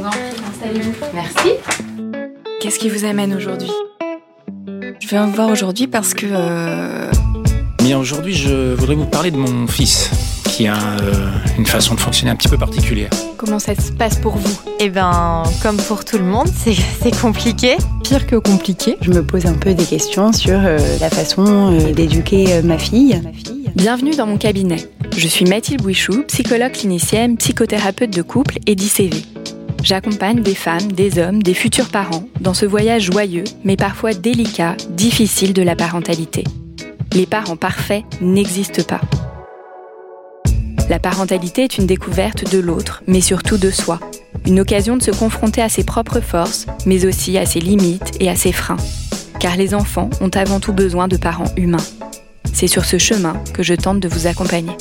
Vous en prie, installez-vous. Merci. Qu'est-ce qui vous amène aujourd'hui? Je viens vous voir aujourd'hui parce que... euh, Bien, aujourd'hui, je voudrais vous parler de mon fils, qui a euh, une façon de fonctionner un petit peu particulière. comment ça se passe pour vous? Eh ben, comme pour tout le monde, c'est c'est compliqué. Pire que compliqué, je me pose un peu des questions sur euh, la façon euh, d'éduquer euh, ma fille. Bienvenue dans mon cabinet. Je suis Mathilde Bouichou, psychologue clinicienne, psychothérapeute de couple et d'ICV. J'accompagne des femmes, des hommes, des futurs parents dans ce voyage joyeux, mais parfois délicat, difficile de la parentalité. Les parents parfaits n'existent pas. La parentalité est une découverte de l'autre, mais surtout de soi. Une occasion de se confronter à ses propres forces, mais aussi à ses limites et à ses freins. Car les enfants ont avant tout besoin de parents humains. C'est sur ce chemin que je tente de vous accompagner.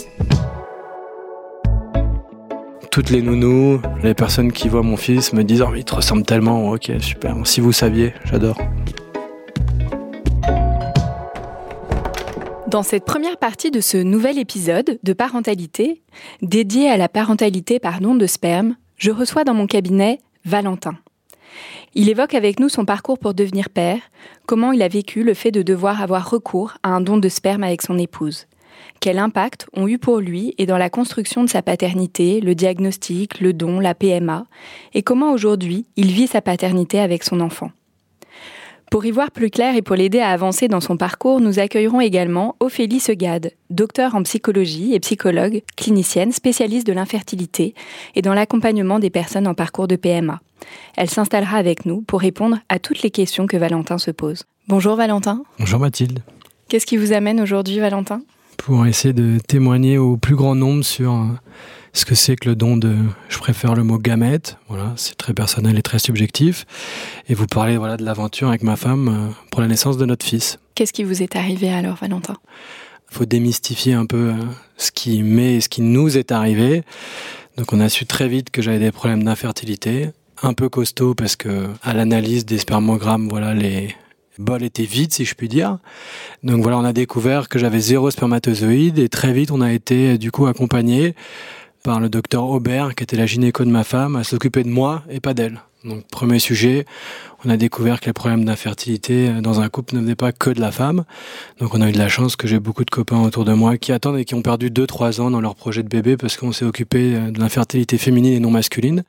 Toutes les nounous, les personnes qui voient mon fils me disent Oh, il te ressemble tellement. Ok, super. Si vous saviez, j'adore. Dans cette première partie de ce nouvel épisode de parentalité, dédié à la parentalité par don de sperme, je reçois dans mon cabinet Valentin. Il évoque avec nous son parcours pour devenir père, comment il a vécu le fait de devoir avoir recours à un don de sperme avec son épouse. Quel impact ont eu pour lui et dans la construction de sa paternité, le diagnostic, le don, la PMA, et comment aujourd'hui il vit sa paternité avec son enfant? Pour y voir plus clair et pour l'aider à avancer dans son parcours, nous accueillerons également Ophélie Segade, docteur en psychologie et psychologue, clinicienne spécialiste de l'infertilité et dans l'accompagnement des personnes en parcours de PMA. Elle s'installera avec nous pour répondre à toutes les questions que Valentin se pose. Bonjour Valentin. Bonjour Mathilde. Qu'est-ce qui vous amène aujourd'hui Valentin? Pour essayer de témoigner au plus grand nombre sur euh, ce que c'est que le don de. Je préfère le mot gamète. Voilà, c'est très personnel et très subjectif. Et vous parler voilà, de l'aventure avec ma femme euh, pour la naissance de notre fils. Qu'est-ce qui vous est arrivé alors Valentin? Il faut démystifier un peu euh, ce qui m'est et ce qui nous est arrivé. Donc on a su très vite que j'avais des problèmes d'infertilité, un peu costaud parce que à l'analyse des spermogrammes, voilà les bols étaient vides si je puis dire. Donc voilà, on a découvert que j'avais zéro spermatozoïde et très vite on a été du coup accompagné par le docteur Aubert qui était la gynéco de ma femme à s'occuper de moi et pas d'elle. Donc premier sujet, on a découvert que les problèmes d'infertilité dans un couple ne venaient pas que de la femme. Donc on a eu de la chance que j'ai beaucoup de copains autour de moi qui attendent et qui ont perdu 2-3 ans dans leur projet de bébé parce qu'on s'est occupé de l'infertilité féminine et non masculine.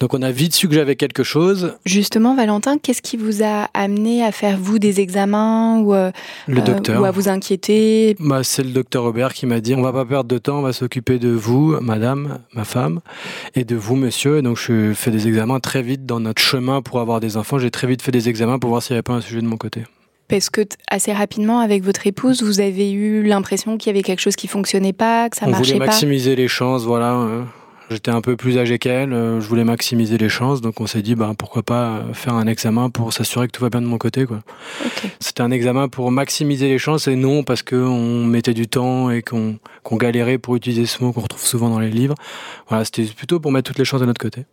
Donc on a vite su que j'avais quelque chose. Justement, Valentin, qu'est-ce qui vous a amené à faire vous des examens ou, euh, Le euh, docteur. ou à vous inquiéter? Bah, c'est le docteur Aubert qui m'a dit on va pas perdre de temps, on va s'occuper de vous, madame, ma femme, et de vous, monsieur. Et donc je fais des examens très vite dans notre chemin pour avoir des enfants. J'ai très vite fait des examens pour voir s'il n'y avait pas un sujet de mon côté. Parce que assez rapidement, avec votre épouse, vous avez eu l'impression qu'il y avait quelque chose qui fonctionnait pas, que ça on marchait voulait pas? maximiser les chances, voilà. J'étais un peu plus âgé qu'elle, euh, je voulais maximiser les chances, donc on s'est dit bah pourquoi pas euh, faire un examen pour s'assurer que tout va bien de mon côté quoi. C'était un examen pour maximiser les chances et non parce que on mettait du temps et qu'on qu'on galérait pour utiliser ce mot qu'on retrouve souvent dans les livres. Voilà, c'était plutôt pour mettre toutes les chances de notre côté.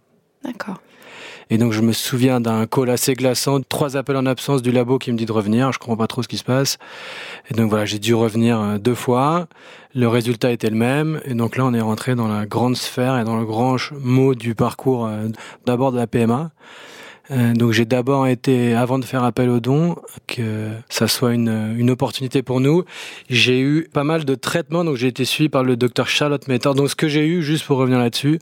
D'accord. Et donc je me souviens d'un call assez glaçant, trois appels en absence du labo qui me dit de revenir, je comprends pas trop ce qui se passe. Et donc voilà, j'ai dû revenir euh, deux fois. Le résultat était le même. Et donc là, on est rentré dans la grande sphère et dans le grand mot du parcours euh, d'abord de la PMA. Euh, donc j'ai d'abord été, avant de faire appel au don, que ça soit une, une opportunité pour nous, j'ai eu pas mal de traitements, donc j'ai été suivi par le docteur Charlotte Metter. Donc ce que j'ai eu, juste pour revenir là-dessus,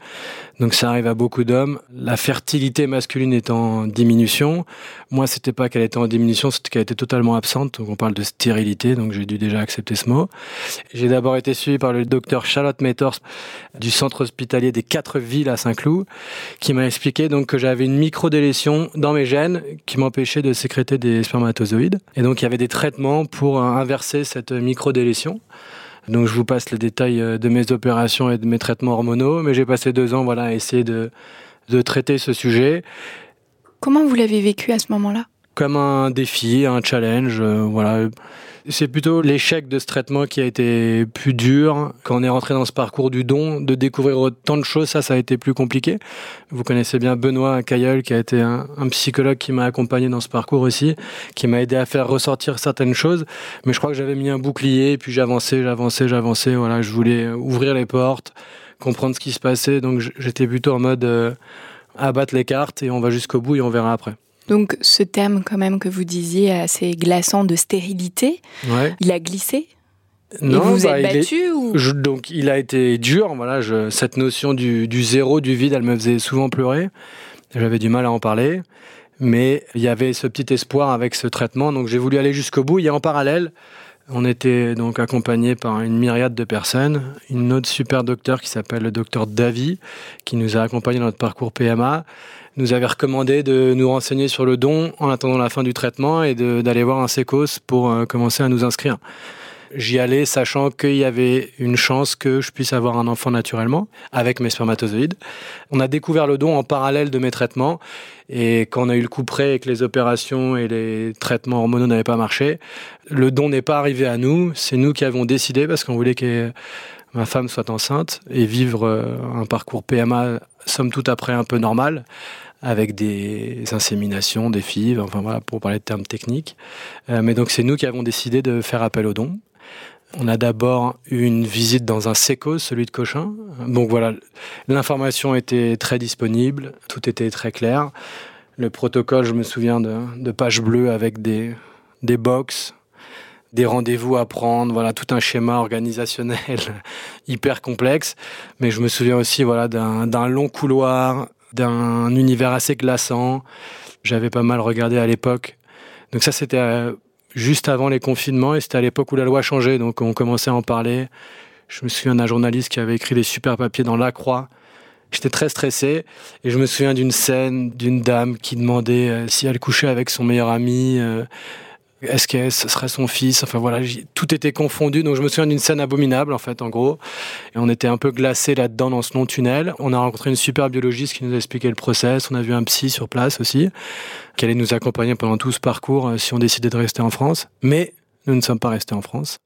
donc ça arrive à beaucoup d'hommes, la fertilité masculine est en diminution. Moi, c'était pas qu'elle était en diminution, c'était qu'elle était totalement absente. Donc on parle de stérilité, donc j'ai dû déjà accepter ce mot. J'ai d'abord été suivi par le docteur Charlotte Metters du centre hospitalier des quatre villes à Saint-Cloud, qui m'a expliqué donc que j'avais une microdélétion dans mes gènes qui m'empêchait de sécréter des spermatozoïdes. Et donc il y avait des traitements pour euh, inverser cette microdélétion. Donc je vous passe les détails euh, de mes opérations et de mes traitements hormonaux, mais j'ai passé deux ans voilà, à essayer de, de traiter ce sujet. Comment vous l'avez vécu à ce moment-là? Comme un défi, un challenge, euh, voilà. C'est plutôt l'échec de ce traitement qui a été plus dur. Quand on est rentré dans ce parcours du don, de découvrir autant de choses, ça, ça a été plus compliqué. Vous connaissez bien Benoît Cailleul, qui a été un, psychologue qui m'a accompagné dans ce parcours aussi, qui m'a aidé à faire ressortir certaines choses. Mais je crois que j'avais mis un bouclier, puis j'avançais, j'avançais, j'avançais. Voilà, je voulais ouvrir les portes, comprendre ce qui se passait. Donc j'étais plutôt en mode euh, abattre les cartes et on va jusqu'au bout et on verra après. Donc ce terme quand même que vous disiez assez glaçant de stérilité, Ouais. il a glissé? Non, Et vous bah, êtes est- battu ou? Je- donc il a été dur, voilà, je, cette notion du, du zéro, du vide, elle me faisait souvent pleurer. J'avais du mal à en parler, mais il y avait ce petit espoir avec ce traitement, donc j'ai voulu aller jusqu'au bout. Et en parallèle, on était donc accompagné par une myriade de personnes, une autre super docteur qui s'appelle le docteur Davy, qui nous a accompagnés dans notre parcours PMA, nous avait recommandé de nous renseigner sur le don en attendant la fin du traitement et d'aller voir un sécos pour euh, commencer à nous inscrire. J'y allais sachant qu'il y avait une chance que je puisse avoir un enfant naturellement avec mes spermatozoïdes. On a découvert le don en parallèle de mes traitements et quand on a eu le coup près et que les opérations et les traitements hormonaux n'avaient pas marché, le don n'est pas arrivé à nous. C'est nous qui avons décidé parce qu'on voulait que ma femme soit enceinte et vivre euh, un parcours PMA somme toute après un peu normal avec des inséminations, des fives, enfin voilà, pour parler de termes techniques. Euh, mais donc c'est nous qui avons décidé de faire appel au don. On a d'abord eu une visite dans un séco, celui de Cochin. Donc voilà, l'information était très disponible, tout était très clair. Le protocole, je me souviens de, de pages bleues avec des, des box, des rendez-vous à prendre, voilà, tout un schéma organisationnel hyper complexe. Mais je me souviens aussi voilà, d'un long couloir, d'un univers assez glaçant. J'avais pas mal regardé à l'époque. Donc ça, c'était euh, juste avant les confinements et c'était à l'époque où la loi changeait. Donc on commençait à en parler. Je me souviens d'un journaliste qui avait écrit des super papiers dans La Croix. J'étais très stressé et je me souviens d'une scène d'une dame qui demandait euh, si elle couchait avec son meilleur ami. Est-ce que ce serait son fils? Enfin voilà, tout était confondu. Donc je me souviens d'une scène abominable en fait, en gros. Et on était un peu glacé là-dedans dans ce long tunnel. On a rencontré une super biologiste qui nous a expliqué le process. On a vu un psy sur place aussi, qui allait nous accompagner pendant tout ce parcours euh, si on décidait de rester en France. Mais nous ne sommes pas restés en France.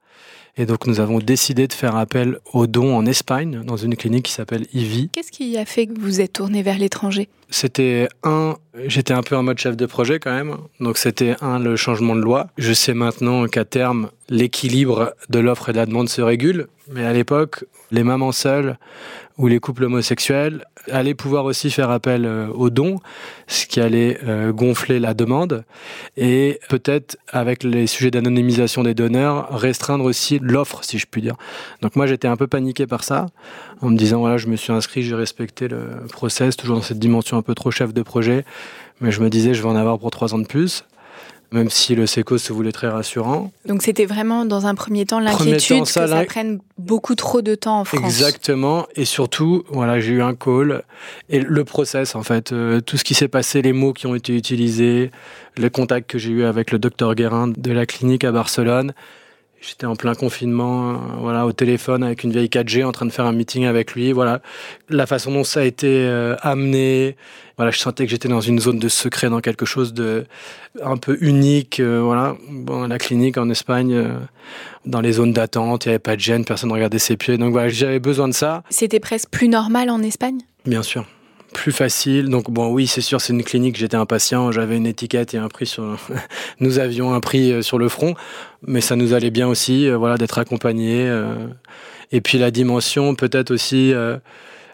Et donc nous avons décidé de faire appel aux dons en Espagne, dans une clinique qui s'appelle IVI. Qu'est-ce qui a fait que vous êtes tourné vers l'étranger? C'était un, j'étais un peu en mode chef de projet quand même. Donc c'était un, le changement de loi. Je sais maintenant qu'à terme, l'équilibre de l'offre et de la demande se régule. Mais à l'époque, les mamans seules ou les couples homosexuels allaient pouvoir aussi faire appel euh, aux dons, ce qui allait euh, gonfler la demande et peut-être avec les sujets d'anonymisation des donneurs restreindre aussi l'offre, si je puis dire. Donc moi j'étais un peu paniqué par ça, en me disant voilà je me suis inscrit, j'ai respecté le process, toujours dans cette dimension un peu trop chef de projet, mais je me disais je vais en avoir pour trois ans de plus. Même si le SECO se voulait très rassurant. Donc c'était vraiment dans un premier temps l'inquiétude que ça, prenne beaucoup trop de temps en France. Exactement. Et surtout, voilà, j'ai eu un call et le process, en fait, euh, tout ce qui s'est passé, les mots qui ont été utilisés, le contact que j'ai eu avec le docteur Guérin de la clinique à Barcelone. J'étais en plein confinement, euh, voilà, au téléphone avec une vieille 4G en train de faire un meeting avec lui. Voilà, la façon dont ça a été euh, amené. Voilà, je sentais que j'étais dans une zone de secret, dans quelque chose de un peu unique. euh, voilà, bon, la clinique en Espagne, euh, dans les zones d'attente, il n'y avait pas de gêne, personne ne regardait ses pieds. Donc voilà, j'avais besoin de ça. C'était presque plus normal en Espagne? Bien sûr. Plus facile. Donc bon, oui, c'est sûr, c'est une clinique. J'étais impatient. J'avais une étiquette et un prix sur. nous avions un prix euh, sur le front, mais ça nous allait bien aussi, euh, voilà, d'être accompagnés. euh. Et puis la dimension, peut-être aussi.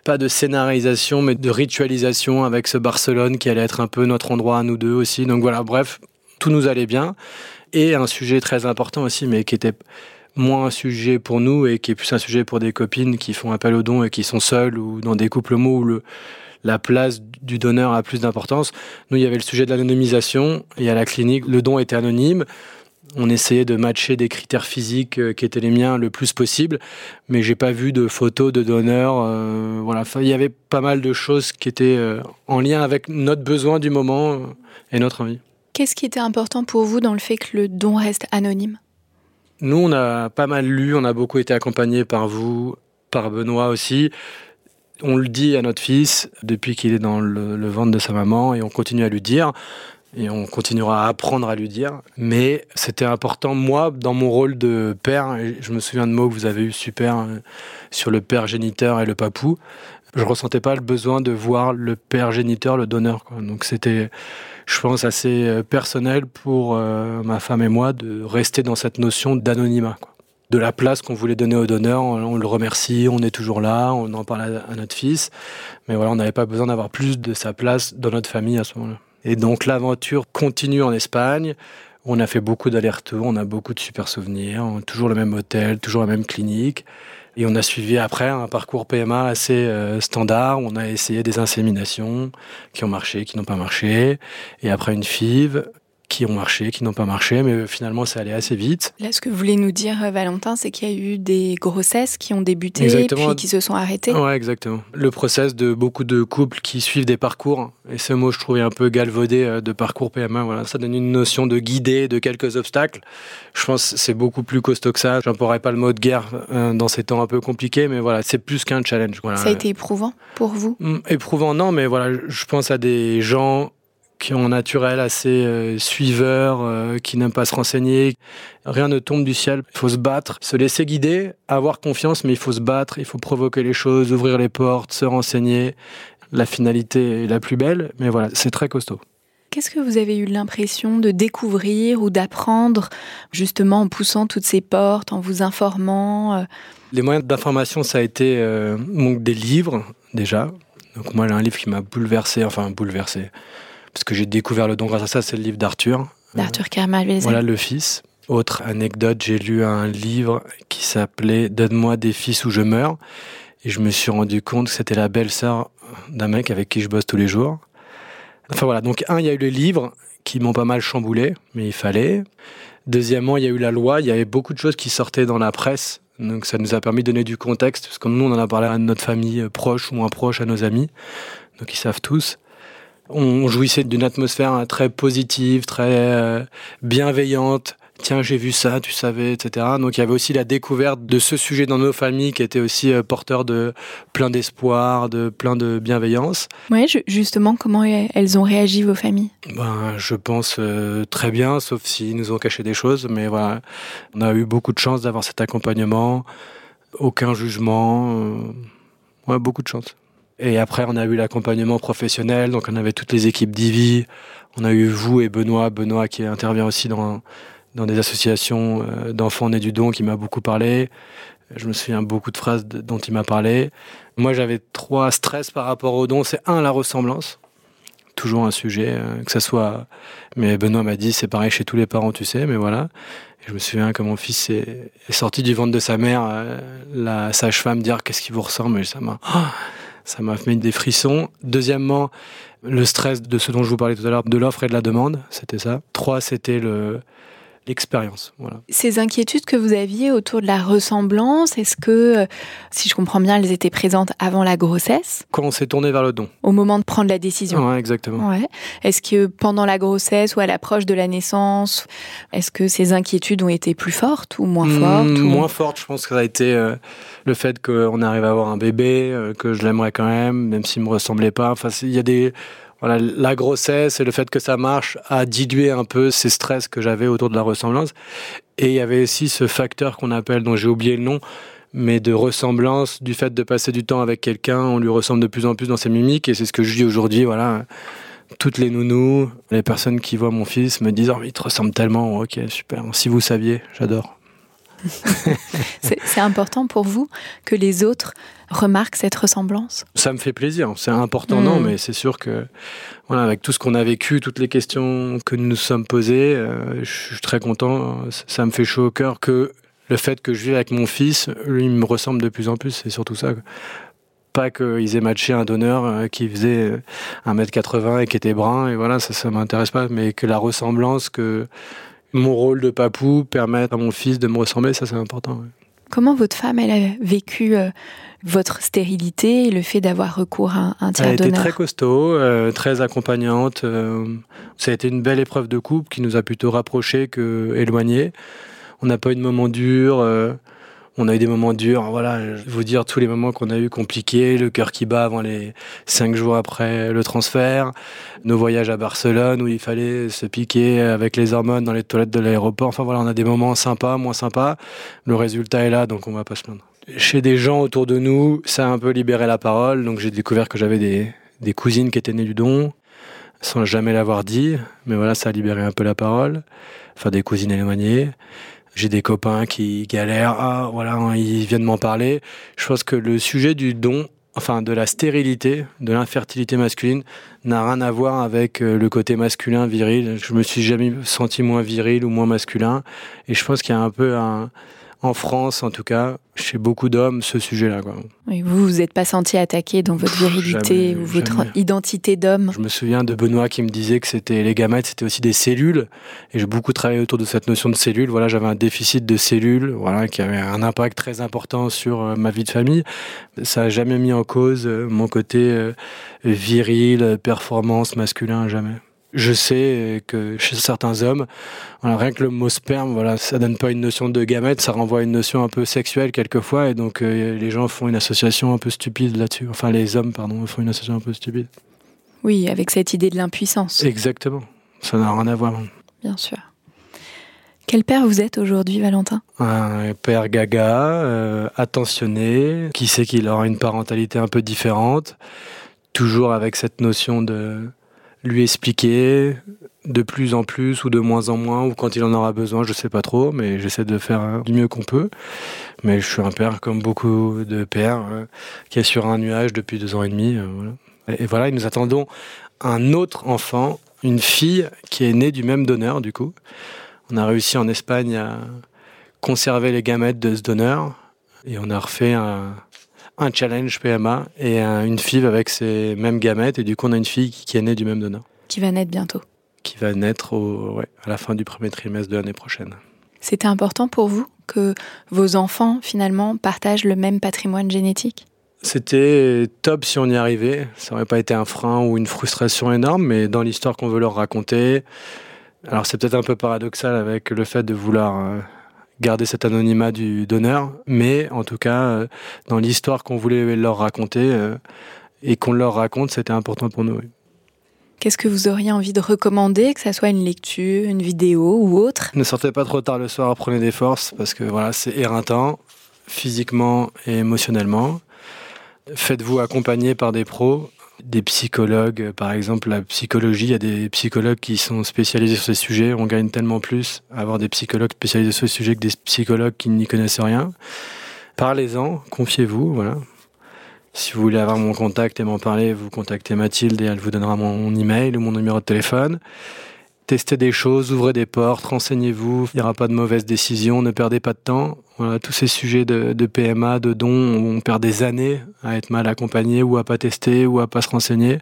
pas de scénarisation, mais de ritualisation avec ce Barcelone qui allait être un peu notre endroit à nous deux aussi. Donc voilà, bref, tout nous allait bien. Et un sujet très important aussi, mais qui était moins un sujet pour nous et qui est plus un sujet pour des copines qui font appel aux dons et qui sont seules ou dans des couples homo où le, la place du donneur a plus d'importance. Nous, il y avait le sujet de l'anonymisation et à la clinique, le don était anonyme. On essayait de matcher des critères physiques euh, qui étaient les miens le plus possible, mais j'ai pas vu de photos de donneurs. euh, voilà, Enfin, il y avait pas mal de choses qui étaient euh, en lien avec notre besoin du moment et notre envie. Qu'est-ce qui était important pour vous dans le fait que le don reste anonyme? Nous, on a pas mal lu, on a beaucoup été accompagnés par vous, par Benoît aussi. On le dit à notre fils depuis qu'il est dans le, ventre de sa maman et on continue à lui dire et on continuera à apprendre à lui dire. Mais c'était important, moi, dans mon rôle de père, je me souviens de mots que vous avez eu super euh, sur le père géniteur et le papou, je ressentais pas le besoin de voir le père géniteur, le donneur. Donc c'était, je pense, assez euh, personnel pour euh, ma femme et moi de rester dans cette notion d'anonymat. De la place qu'on voulait donner au donneur, on, le remercie, on est toujours là, on en parle à, à notre fils. Mais voilà, on n'avait pas besoin d'avoir plus de sa place dans notre famille à ce moment-là. Et donc l'aventure continue en Espagne. On a fait beaucoup d'allers-retours, on a beaucoup de super souvenirs, toujours le même hôtel, toujours la même clinique. Et on a suivi après un parcours PMA assez euh, standard. On a essayé des inséminations qui ont marché, qui n'ont pas marché. Et après une FIV qui ont marché, qui n'ont pas marché, mais finalement ça allait assez vite. Là, ce que vous voulez nous dire, Valentin, c'est qu'il y a eu des grossesses qui ont débuté exactement. puis qui se sont arrêtées. Ouais, exactement. Le process de beaucoup de couples qui suivent des parcours, et ce mot je trouvais un peu galvaudé de parcours PMA, voilà, ça donne une notion de guider de quelques obstacles. Je pense que c'est beaucoup plus costaud que ça. J'emploierai pas le mot de guerre euh, dans ces temps un peu compliqués, mais voilà, c'est plus qu'un challenge. Voilà. Ça a été éprouvant pour vous? Éprouvant, non, mais voilà, je pense à des gens qui ont un naturel assez euh, suiveur, euh, qui n'aiment pas se renseigner. Rien ne tombe du ciel. Il faut se battre, se laisser guider, avoir confiance, mais il faut se battre, il faut provoquer les choses, ouvrir les portes, se renseigner. La finalité est la plus belle, mais voilà, c'est très costaud. Qu'est-ce que vous avez eu l'impression de découvrir ou d'apprendre justement en poussant toutes ces portes, en vous informant euh? Les moyens d'information, ça a été euh, donc des livres déjà. Donc moi, j'ai un livre qui m'a bouleversé, enfin bouleversé parce que j'ai découvert le don grâce à ça, c'est le livre d'Arthur. D'Arthur Kermal Voilà le fils. Autre anecdote, j'ai lu un livre qui s'appelait Donne-moi des fils ou je meurs. Et je me suis rendu compte que c'était la belle-sœur d'un mec avec qui je bosse tous les jours. Enfin voilà, donc un, il y a eu les livres qui m'ont pas mal chamboulé, mais il fallait. Deuxièmement, il y a eu la loi, il y avait beaucoup de choses qui sortaient dans la presse. Donc ça nous a permis de donner du contexte, parce que nous, on en a parlé à notre famille proche ou moins proche, à nos amis. Donc ils savent tous on jouissait d'une atmosphère très positive, très euh, bienveillante. Tiens, j'ai vu ça, tu savais, etc. Donc il y avait aussi la découverte de ce sujet dans nos familles qui était aussi euh, porteur de plein d'espoir, de plein de bienveillance. Oui, justement, comment elles ont réagi vos familles? Ben, je pense euh, très bien, sauf s'ils nous ont caché des choses. Mais voilà, on a eu beaucoup de chance d'avoir cet accompagnement, aucun jugement, ouais, beaucoup de chance. Et après, on a eu l'accompagnement professionnel, donc on avait toutes les équipes d'IVI. On a eu vous et Benoît, Benoît qui intervient aussi dans, dans des associations euh, d'enfants nés du don, qui m'a beaucoup parlé. Je me souviens beaucoup de phrases dont il m'a parlé. Moi, j'avais trois stress par rapport au don. C'est un, la ressemblance. Toujours un sujet, euh, que ça soit. Mais Benoît m'a dit, c'est pareil chez tous les parents, tu sais, mais voilà. Et je me souviens que mon fils est, est sorti du ventre de sa mère, euh, la sage-femme dire qu'est-ce qui vous ressemble, et ça m'a. Oh ça m'a mis des frissons. Deuxièmement, le stress de ce dont je vous parlais tout à l'heure, de l'offre et de la demande, c'était ça. Trois, c'était le l'expérience. Voilà. Ces inquiétudes que vous aviez autour de la ressemblance, est-ce que, euh, si je comprends bien, elles étaient présentes avant la grossesse? Quand on s'est tourné vers le don. Au moment de prendre la décision exactement. Ouais. Est-ce que pendant la grossesse ou à l'approche de la naissance, est-ce que ces inquiétudes ont été plus fortes ou moins fortes mmh, ou... Moins fortes, je pense que ça a été euh, le fait qu'on arrive à avoir un bébé, euh, que je l'aimerais quand même, même s'il me ressemblait pas. Enfin, il y a des la grossesse et le fait que ça marche a dilué un peu ces stress que j'avais autour de la ressemblance. Et il y avait aussi ce facteur qu'on appelle, dont j'ai oublié le nom, mais de ressemblance, du fait de passer du temps avec quelqu'un, on lui ressemble de plus en plus dans ses mimiques, et c'est ce que je dis aujourd'hui, voilà. Toutes les nounous, les personnes qui voient mon fils me disent, oh, il te ressemble tellement, ok, super, si vous saviez, j'adore. c'est important pour vous que les autres remarquent cette ressemblance? Ça me fait plaisir. C'est important, mmh. non, mais c'est sûr que, voilà, avec tout ce qu'on a vécu, toutes les questions que nous nous sommes posées, euh, je suis très content. Ça me fait chaud au cœur que le fait que je vis avec mon fils, lui, il me ressemble de plus en plus. C'est surtout ça. Pas qu'ils aient matché un donneur euh, qui faisait 1m80 et qui était brun, et voilà, ça, ça m'intéresse pas, mais que la ressemblance, que mon rôle de papou permette à mon fils de me ressembler, ça c'est important. Ouais. Comment votre femme, elle a vécu euh, votre stérilité et le fait d'avoir recours à un tiers Elle donneur était très costaud, euh, très accompagnante. Euh, ça a été une belle épreuve de couple qui nous a plutôt rapprochés que éloignés. On n'a pas eu de moments durs. On a eu des moments durs. Voilà, je vais vous dire tous les moments qu'on a eu compliqués, le cœur qui bat avant les cinq jours après le transfert, nos voyages à Barcelone où il fallait se piquer avec les hormones dans les toilettes de l'aéroport. Enfin voilà, on a des moments sympas, moins sympas. Le résultat est là, donc on va pas se plaindre. Chez des gens autour de nous, ça a un peu libéré la parole. Donc j'ai découvert que j'avais des, des cousines qui étaient nées du don, sans jamais l'avoir dit. Mais voilà, ça a libéré un peu la parole. Enfin, des cousines éloignées. J'ai des copains qui galèrent. Ah, voilà, ils viennent m'en parler. Je pense que le sujet du don, enfin de la stérilité, de l'infertilité masculine, n'a rien à voir avec euh, le côté masculin viril. Je me suis jamais senti moins viril ou moins masculin. Et je pense qu'il y a un peu un, en France, en tout cas, chez beaucoup d'hommes, ce sujet-là. Oui, vous vous êtes pas senti attaqué dans votre virilité Jamais, ou votre jamais. identité d'homme? Je me souviens de Benoît qui me disait que c'était les gamètes, c'était aussi des cellules. Et j'ai beaucoup travaillé autour de cette notion de cellules. Voilà, j'avais un déficit de cellules, voilà, qui avait un impact très important sur euh, ma vie de famille. Ça a jamais mis en cause euh, mon côté euh, viril, performance, masculin, jamais. Je sais que chez certains hommes, voilà, rien que le mot sperme, voilà, ça donne pas une notion de gamète, ça renvoie à une notion un peu sexuelle quelquefois, et donc euh, les gens font une association un peu stupide là-dessus. Enfin, les hommes, pardon, font une association un peu stupide. Oui, avec cette idée de l'impuissance, Exactement. Ça n'a rien à voir. bien sûr. Quel père vous êtes aujourd'hui, Valentin? Un père gaga, euh, attentionné, qui sait qu'il aura une parentalité un peu différente, toujours avec cette notion de lui expliquer de plus en plus ou de moins en moins, ou quand il en aura besoin, je sais pas trop, mais j'essaie de faire du mieux qu'on peut. Mais je suis un père comme beaucoup de pères, euh, qui est sur un nuage depuis deux ans et demi. euh. Et, et voilà, et nous attendons un autre enfant, une fille qui est née du même donneur, du coup. On a réussi en Espagne à conserver les gamètes de ce donneur et on a refait un, un challenge PMA et un- une FIV avec ces mêmes gamètes et du coup on a une fille qui est née du même donneur qui va naître bientôt qui va naître au, ouais, à la fin du premier trimestre de l'année prochaine. C'était important pour vous que vos enfants, finalement, partagent le même patrimoine génétique? C'était top si on y arrivait. Ça aurait pas été un frein ou une frustration énorme, mais dans l'histoire qu'on veut leur raconter, alors c'est peut-être un peu paradoxal avec le fait de vouloir euh, garder cet anonymat du donneur, mais en tout cas, euh, dans l'histoire qu'on voulait leur raconter euh, et qu'on leur raconte, c'était important pour nous. oui. Qu'est-ce que vous auriez envie de recommander, que ça soit une lecture, une vidéo ou autre? Ne sortez pas trop tard le soir, prenez des forces parce que voilà, c'est éreintant, physiquement et émotionnellement. Faites-vous accompagner par des pros, des psychologues, par exemple la psychologie, il y a des psychologues qui sont spécialisés sur ces sujets. On gagne tellement plus à avoir des psychologues spécialisés sur ces sujets que des psychologues qui n'y connaissent rien. Parlez-en, confiez-vous, voilà. Si vous voulez avoir mon contact et m'en parler, vous contactez Mathilde et elle vous donnera mon email ou mon numéro de téléphone. Testez des choses, ouvrez des portes, renseignez-vous. Il n'y aura pas de mauvaises décisions, ne perdez pas de temps. Voilà, tous ces sujets de, de PMA, de dons, où on perd des années à être mal accompagné ou à pas tester ou à pas se renseigner.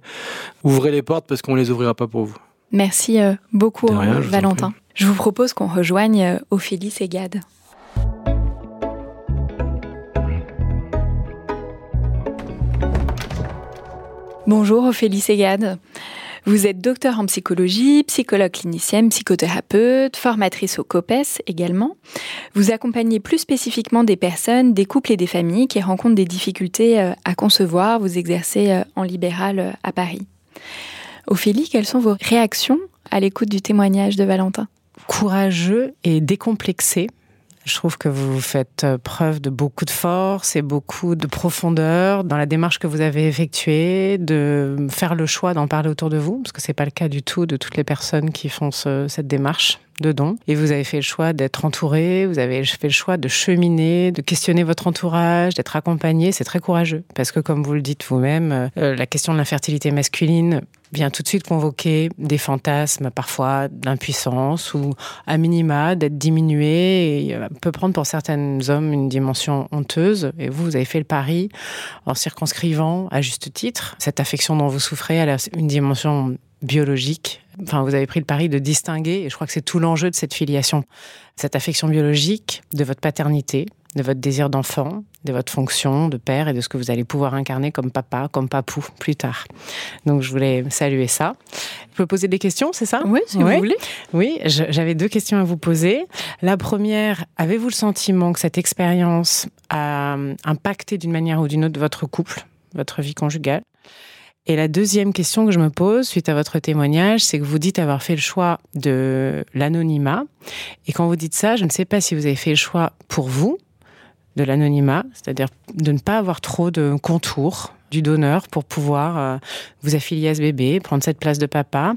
Ouvrez les portes parce qu'on les ouvrira pas pour vous. Merci euh, beaucoup, rien, vous Valentin. Je vous propose qu'on rejoigne euh, Ophélie Ségade. Bonjour Ophélie Ségade. Vous êtes docteur en psychologie, psychologue clinicienne, psychothérapeute, formatrice au COPES également. Vous accompagnez plus spécifiquement des personnes, des couples et des familles qui rencontrent des difficultés euh, à concevoir. Vous exercez euh, en libéral euh, à Paris. Ophélie, quelles sont vos réactions à l'écoute du témoignage de Valentin? Courageux et décomplexé. Je trouve que vous faites euh, preuve de beaucoup de force et beaucoup de profondeur dans la démarche que vous avez effectuée, de faire le choix d'en parler autour de vous, parce que c'est pas le cas du tout de toutes les personnes qui font ce- cette démarche de don. Et vous avez fait le choix d'être entouré, vous avez fait le choix de cheminer, de questionner votre entourage, d'être accompagné. C'est très courageux, parce que comme vous le dites vous-même, euh, la question de l'infertilité masculine vient tout de suite convoquer des fantasmes, parfois d'impuissance ou à minima d'être diminué et euh, peut prendre pour certains hommes une dimension honteuse. Et vous, vous avez fait le pari en circonscrivant à juste titre cette affection dont vous souffrez à une dimension biologique. Enfin, vous avez pris le pari de distinguer, et je crois que c'est tout l'enjeu de cette filiation, cette affection biologique de votre paternité, de votre désir d'enfant, de votre fonction de père et de ce que vous allez pouvoir incarner comme papa, comme papou plus tard. Donc je voulais saluer ça. Je peux poser des questions, c'est ça? Oui, si vous voulez. Oui, j'avais deux questions à vous poser. La première, avez-vous le sentiment que cette expérience a impacté d'une manière ou d'une autre votre couple, votre vie conjugale? Et la deuxième question que je me pose suite à votre témoignage, c'est que vous dites avoir fait le choix de l'anonymat. Et quand vous dites ça, je ne sais pas si vous avez fait le choix pour vous de l'anonymat, c'est-à-dire de ne pas avoir trop de contours du donneur pour pouvoir euh, vous affilier à ce bébé, prendre cette place de papa,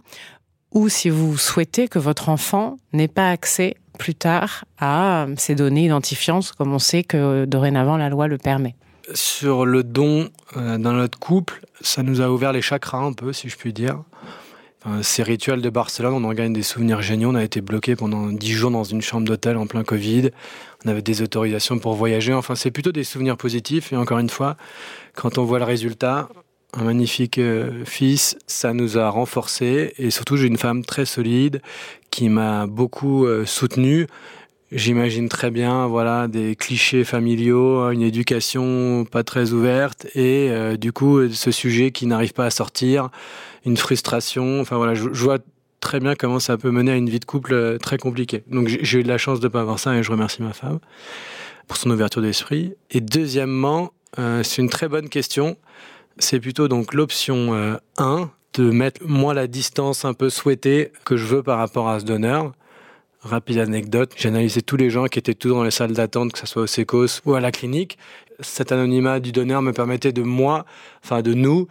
ou si vous souhaitez que votre enfant n'ait pas accès plus tard à ces données identifiantes, comme on sait que dorénavant la loi le permet. Sur le don euh, dans notre couple, ça nous a ouvert les chakras un peu, si je puis dire. Ces rituels de Barcelone, on en gagne des souvenirs géniaux. On a été bloqué pendant dix jours dans une chambre d'hôtel en plein Covid. On avait des autorisations pour voyager. Enfin, c'est plutôt des souvenirs positifs. Et encore une fois, quand on voit le résultat, un magnifique euh, fils, ça nous a renforcés. Et surtout, j'ai une femme très solide qui m'a beaucoup euh, soutenu. J'imagine très bien, voilà, des clichés familiaux, une éducation pas très ouverte et euh, du coup ce sujet qui n'arrive pas à sortir, une frustration. Enfin voilà, je, vois très bien comment ça peut mener à une vie de couple euh, très compliquée. Donc j'ai eu de la chance de pas avoir ça et je remercie ma femme pour son ouverture d'esprit. Et deuxièmement, euh, c'est une très bonne question. C'est plutôt donc l'option 1 de mettre moi la distance un peu souhaitée que je veux par rapport à ce donneur Rapide anecdote, j'ai analysé tous les gens qui étaient tous dans les salles d'attente, que ce soit au SECOS ou à la clinique. Cet anonymat du donneur me permettait de moi, enfin de nous,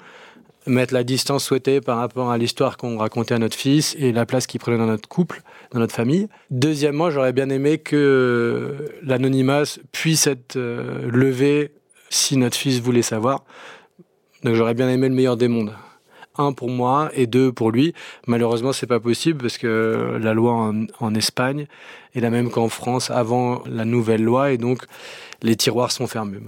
mettre la distance souhaitée par rapport à l'histoire qu'on racontait à notre fils et la place qu'il prenait dans notre couple, dans notre famille. Deuxièmement, j'aurais bien aimé que l'anonymat puisse être euh, levé si notre fils voulait savoir. Donc j'aurais bien aimé le meilleur des mondes un pour moi et deux pour lui. Malheureusement, c'est pas possible parce que la loi en, Espagne est la même qu'en France avant la nouvelle loi et donc les tiroirs sont fermés.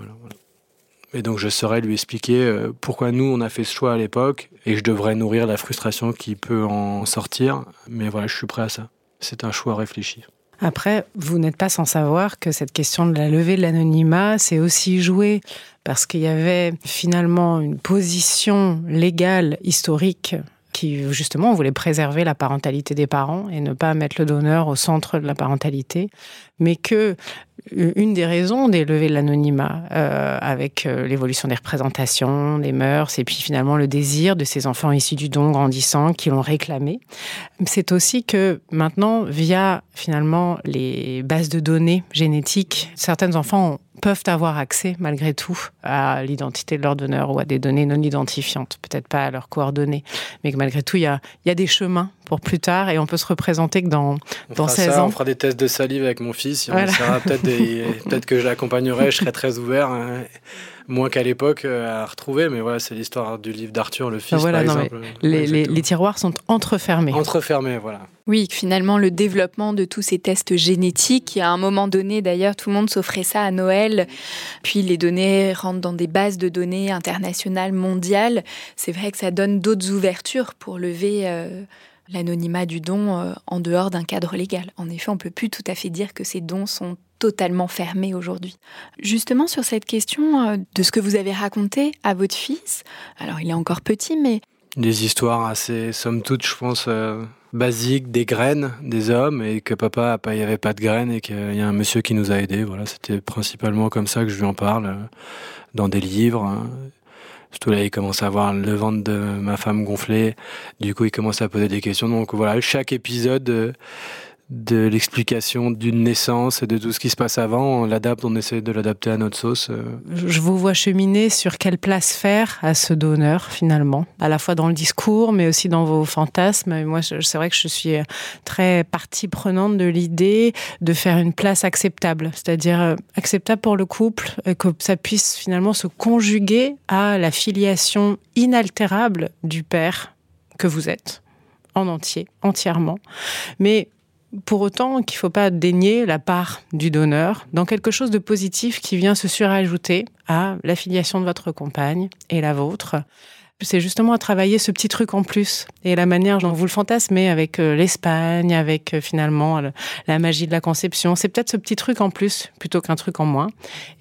Et donc je saurais lui expliquer euh, pourquoi nous on a fait ce choix à l'époque et je devrais nourrir la frustration qui peut en sortir. Mais voilà, je suis prêt à ça. C'est un choix réfléchi. Après, vous n'êtes pas sans savoir que cette question de la levée de l'anonymat, c'est aussi joué parce qu'il y avait finalement une position légale historique qui justement voulait préserver la parentalité des parents et ne pas mettre le donneur au centre de la parentalité, mais que une des raisons d'élever l'anonymat euh, avec euh, l'évolution des représentations, des mœurs et puis finalement le désir de ces enfants issus du don grandissant qui l'ont réclamé, c'est aussi que maintenant, via finalement les bases de données génétiques, certains enfants peuvent avoir accès malgré tout à l'identité de leur donneur ou à des données non identifiantes, peut-être pas à leurs coordonnées, mais que malgré tout, il y a, il y a des chemins pour plus tard et on peut se représenter que dans, dans 16 ans. On fera des tests de salive avec mon fils, peut-être peut que je l'accompagnerai, je serai très ouvert. Hein moins qu'à l'époque euh, à retrouver. Mais voilà, c'est l'histoire du livre d'Arthur, le fils, par exemple. Les, les, tiroirs sont entrefermés. Entrefermés, voilà. Oui, finalement, le développement de tous ces tests génétiques, à un moment donné, d'ailleurs, tout le monde s'offrait ça à Noël. Puis les données rentrent dans des bases de données internationales, mondiales. C'est vrai que ça donne d'autres ouvertures pour lever. Euh, l'anonymat du don euh, en dehors d'un cadre légal. En effet, on peut plus tout à fait dire que ces dons sont totalement fermé aujourd'hui. Justement sur cette question euh, de ce que vous avez raconté à votre fils, alors il est encore petit, mais... Des histoires assez, somme toute, je pense, euh, basiques, des graines des hommes, et que papa, il n'y avait pas de graines, et qu'il y a un monsieur qui nous a aidés. Voilà, c'était principalement comme ça que je lui en parle, euh, dans des livres. Hein. Surtout là, il commence à voir le ventre de ma femme gonflé. Du coup, il commence à poser des questions. Donc voilà, chaque épisode de l'explication d'une naissance et de tout ce qui se passe avant. On l'adapte, on essaie de l'adapter à notre sauce. Euh. Je vous vois cheminer sur quelle place faire à ce donneur finalement, à la fois dans le discours mais aussi dans vos fantasmes. moi, c'est vrai que je suis très partie prenante de l'idée de faire une place acceptable, c'est-à-dire euh, acceptable pour le couple, que ça puisse finalement se conjuguer à la filiation inaltérable du père que vous êtes en entier, entièrement. Mais pour autant qu'il ne faut pas dénier la part du donneur dans quelque chose de positif qui vient se surajouter à l'affiliation de votre compagne et la vôtre. C'est justement à travailler ce petit truc en plus et la manière dont vous le fantasmez avec euh, l'Espagne, avec euh, finalement la magie de la conception. C'est peut-être ce petit truc en plus plutôt qu'un truc en moins.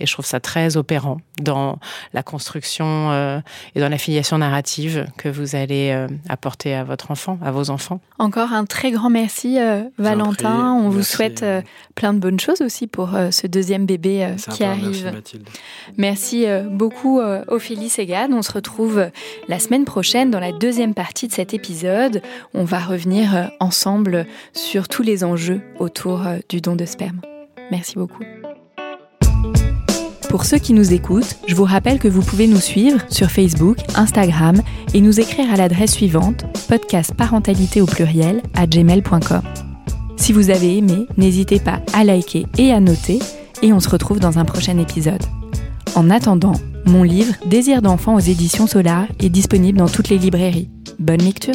Et je trouve ça très opérant dans la construction euh, et dans la filiation narrative que vous allez apporter à votre enfant, à vos enfants. Encore un très grand merci, Valentin. On vous souhaite plein de bonnes choses aussi pour ce deuxième bébé qui arrive. Merci, merci beaucoup, Ophélie Ségade. On se retrouve la semaine prochaine, dans la deuxième partie de cet épisode, on va revenir euh, ensemble sur tous les enjeux autour euh, du don de sperme. Merci beaucoup. Pour ceux qui nous écoutent, je vous rappelle que vous pouvez nous suivre sur Facebook, Instagram et nous écrire à l'adresse suivante podcastparentalité au pluriel à gmail.com. Si vous avez aimé, n'hésitez pas à liker et à noter et on se retrouve dans un prochain épisode. En attendant, mon livre Désir d'enfant aux éditions Solar est disponible dans toutes les librairies. Bonne lecture